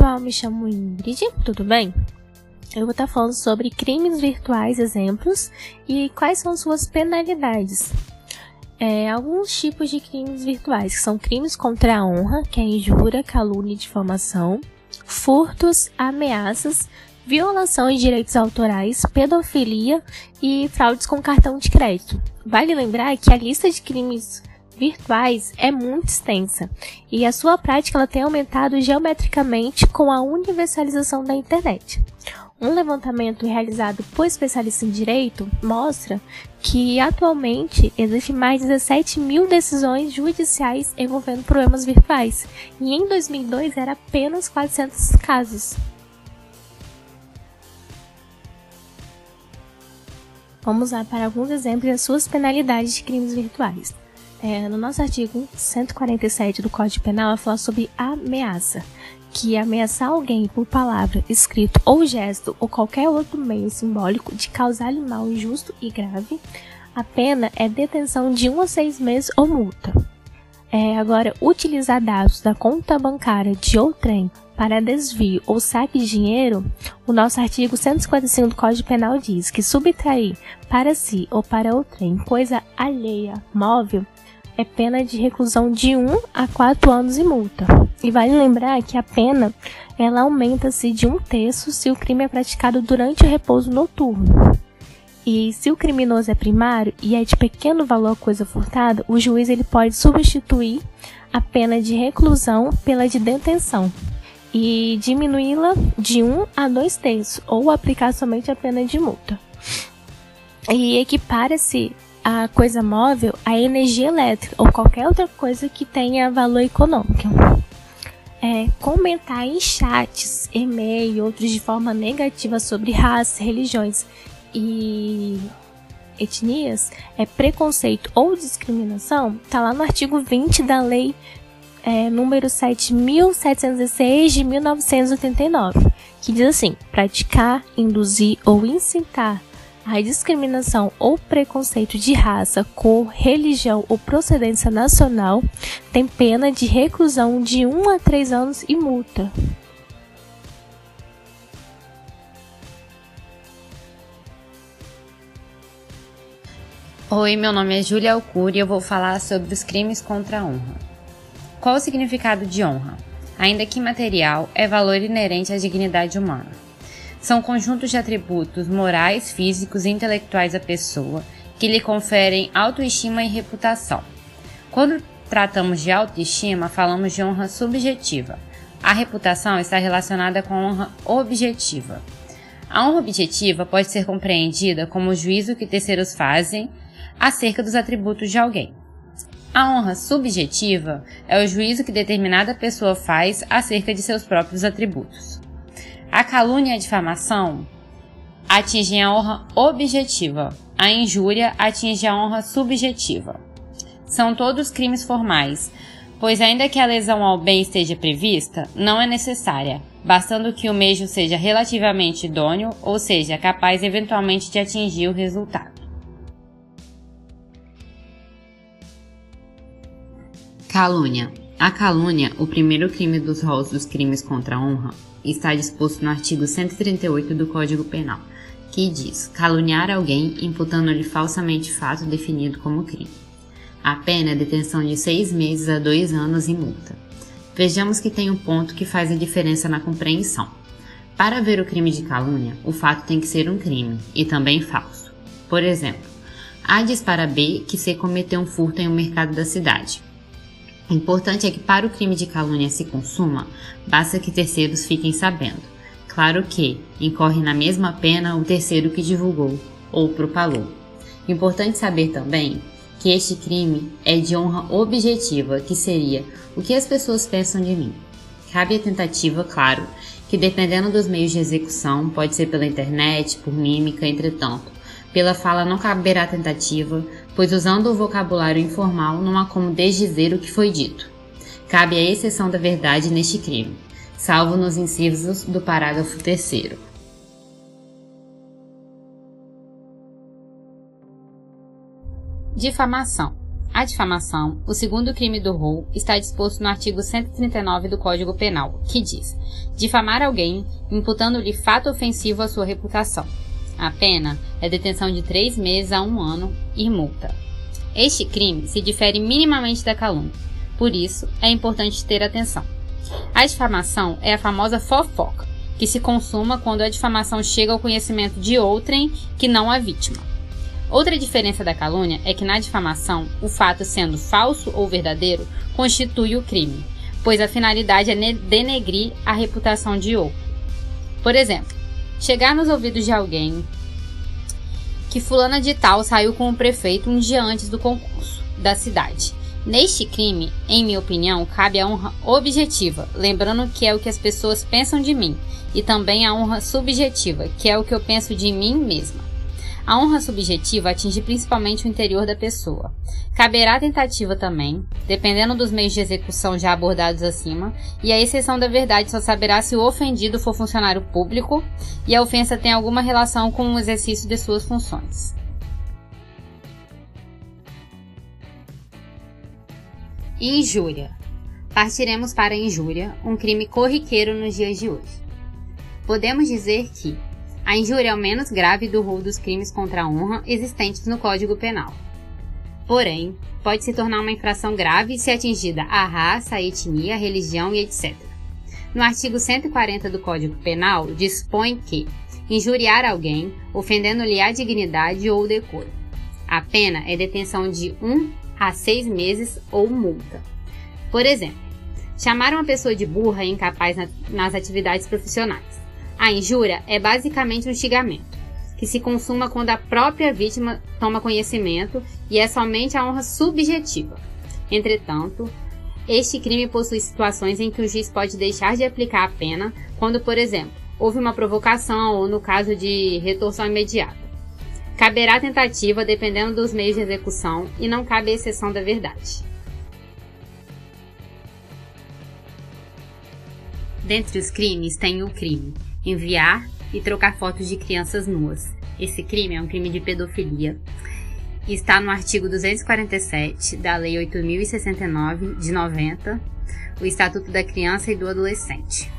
Pessoal, me chamo Ingrid, tudo bem? Eu vou estar falando sobre crimes virtuais, exemplos e quais são suas penalidades. É, alguns tipos de crimes virtuais, que são crimes contra a honra, que é injúria, calúnia e difamação, furtos, ameaças, violação de direitos autorais, pedofilia e fraudes com cartão de crédito. Vale lembrar que a lista de crimes virtuais é muito extensa e a sua prática ela tem aumentado geometricamente com a universalização da internet. Um levantamento realizado por especialistas em direito mostra que atualmente existem mais de 17 mil decisões judiciais envolvendo problemas virtuais e em 2002 era apenas 400 casos. Vamos lá para alguns exemplos das suas penalidades de crimes virtuais. É, no nosso artigo 147 do Código Penal, fala sobre ameaça, que ameaçar alguém por palavra, escrito ou gesto ou qualquer outro meio simbólico de causar-lhe mal injusto e grave, a pena é detenção de um a seis meses ou multa. É, agora, utilizar dados da conta bancária de outrem para desvio ou saque de dinheiro, o nosso artigo 155 do Código Penal diz que subtrair para si ou para outrem coisa alheia, móvel, é pena de reclusão de 1 a 4 anos e multa. E vale lembrar que a pena ela aumenta-se de um terço se o crime é praticado durante o repouso noturno. E se o criminoso é primário e é de pequeno valor a coisa furtada, o juiz ele pode substituir a pena de reclusão pela de detenção e diminuí-la de 1 a 2 terços ou aplicar somente a pena de multa. E equipara-se a coisa móvel a energia elétrica ou qualquer outra coisa que tenha valor econômico. É, comentar em chats, e-mail e outros de forma negativa sobre raça, religiões e etnias é preconceito ou discriminação, está lá no artigo 20 da lei é, número 7.706 de 1989, que diz assim: praticar, induzir ou incitar a discriminação ou preconceito de raça, cor, religião ou procedência nacional tem pena de reclusão de 1 a 3 anos e multa. Oi, meu nome é Júlia Alcuri e eu vou falar sobre os crimes contra a honra. Qual o significado de honra? Ainda que material, é valor inerente à dignidade humana. São conjuntos de atributos morais, físicos e intelectuais à pessoa que lhe conferem autoestima e reputação. Quando tratamos de autoestima, falamos de honra subjetiva. A reputação está relacionada com a honra objetiva. A honra objetiva pode ser compreendida como o juízo que terceiros fazem acerca dos atributos de alguém. A honra subjetiva é o juízo que determinada pessoa faz acerca de seus próprios atributos. A calúnia e a difamação atingem a honra objetiva, a injúria atinge a honra subjetiva. São todos crimes formais, pois ainda que a lesão ao bem esteja prevista, não é necessária, bastando que o meio seja relativamente idôneo, ou seja, capaz eventualmente de atingir o resultado. Calúnia. A calúnia, o primeiro crime dos rolos dos crimes contra a honra, está disposto no artigo 138 do Código Penal, que diz caluniar alguém imputando-lhe falsamente fato definido como crime. A pena é detenção de seis meses a dois anos e multa. Vejamos que tem um ponto que faz a diferença na compreensão. Para haver o crime de calúnia, o fato tem que ser um crime e também falso. Por exemplo, A diz para B que C cometeu um furto em um mercado da cidade. O importante é que para o crime de calúnia se consuma, basta que terceiros fiquem sabendo. Claro que incorre na mesma pena o terceiro que divulgou ou propalou. Importante saber também que este crime é de honra objetiva, que seria o que as pessoas pensam de mim. Cabe a tentativa, claro, que dependendo dos meios de execução, pode ser pela internet, por mímica, entretanto, pela fala não caberá tentativa, pois usando o vocabulário informal não há como desdizer o que foi dito. Cabe a exceção da verdade neste crime, salvo nos incisos do parágrafo 3 Difamação. a difamação, o segundo crime do rol, está disposto no artigo 139 do Código Penal, que diz: difamar alguém, imputando-lhe fato ofensivo à sua reputação. A pena é detenção de três meses a um ano e multa. Este crime se difere minimamente da calúnia, por isso é importante ter atenção. A difamação é a famosa fofoca, que se consuma quando a difamação chega ao conhecimento de outrem que não a vítima. Outra diferença da calúnia é que na difamação, o fato sendo falso ou verdadeiro constitui o crime, pois a finalidade é denegrir a reputação de outro. Por exemplo, chegar nos ouvidos de alguém que fulana de tal saiu com o prefeito um dia antes do concurso da cidade. Neste crime, em minha opinião, cabe a honra objetiva, lembrando que é o que as pessoas pensam de mim, e também a honra subjetiva, que é o que eu penso de mim mesma. A honra subjetiva atinge principalmente o interior da pessoa. Caberá tentativa também, dependendo dos meios de execução já abordados acima, e a exceção da verdade só saberá se o ofendido for funcionário público e a ofensa tem alguma relação com o exercício de suas funções. Injúria. Partiremos para a injúria, um crime corriqueiro nos dias de hoje. Podemos dizer que a injúria é o menos grave do rol dos crimes contra a honra existentes no Código Penal. Porém, pode se tornar uma infração grave se atingida a raça, a etnia, a religião e etc. No artigo 140 do Código Penal, dispõe que injuriar alguém, ofendendo-lhe a dignidade ou o decoro. A pena é detenção de 1 um a 6 meses ou multa. Por exemplo, chamar uma pessoa de burra e incapaz nas atividades profissionais. A injúria é basicamente um xingamento, que se consuma quando a própria vítima toma conhecimento e é somente a honra subjetiva. Entretanto, este crime possui situações em que o juiz pode deixar de aplicar a pena quando, por exemplo, houve uma provocação ou no caso de retorção imediata. Caberá tentativa dependendo dos meios de execução e não cabe exceção da verdade. Dentre os crimes tem o crime enviar e trocar fotos de crianças nuas. Esse crime é um crime de pedofilia. Está no artigo 247 da Lei 8069 de 90, o Estatuto da Criança e do Adolescente.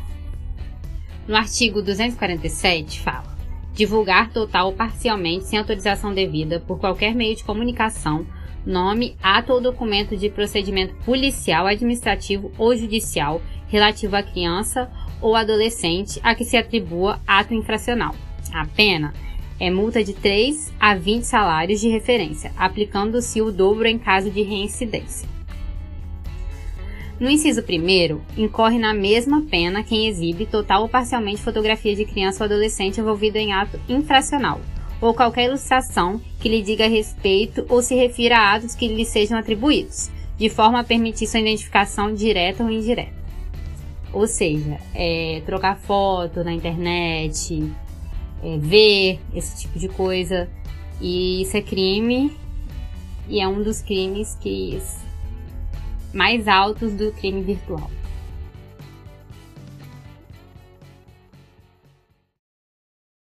No artigo 247 fala: divulgar total ou parcialmente sem autorização devida por qualquer meio de comunicação nome, ato ou documento de procedimento policial, administrativo ou judicial relativo à criança ou adolescente a que se atribua ato infracional. A pena é multa de 3 a 20 salários de referência, aplicando-se o dobro em caso de reincidência. No inciso 1, incorre na mesma pena quem exibe total ou parcialmente fotografia de criança ou adolescente envolvido em ato infracional, ou qualquer ilustração que lhe diga respeito ou se refira a atos que lhe sejam atribuídos, de forma a permitir sua identificação direta ou indireta. Ou seja, é, trocar foto na internet, é, ver esse tipo de coisa. E isso é crime. E é um dos crimes que mais altos do crime virtual.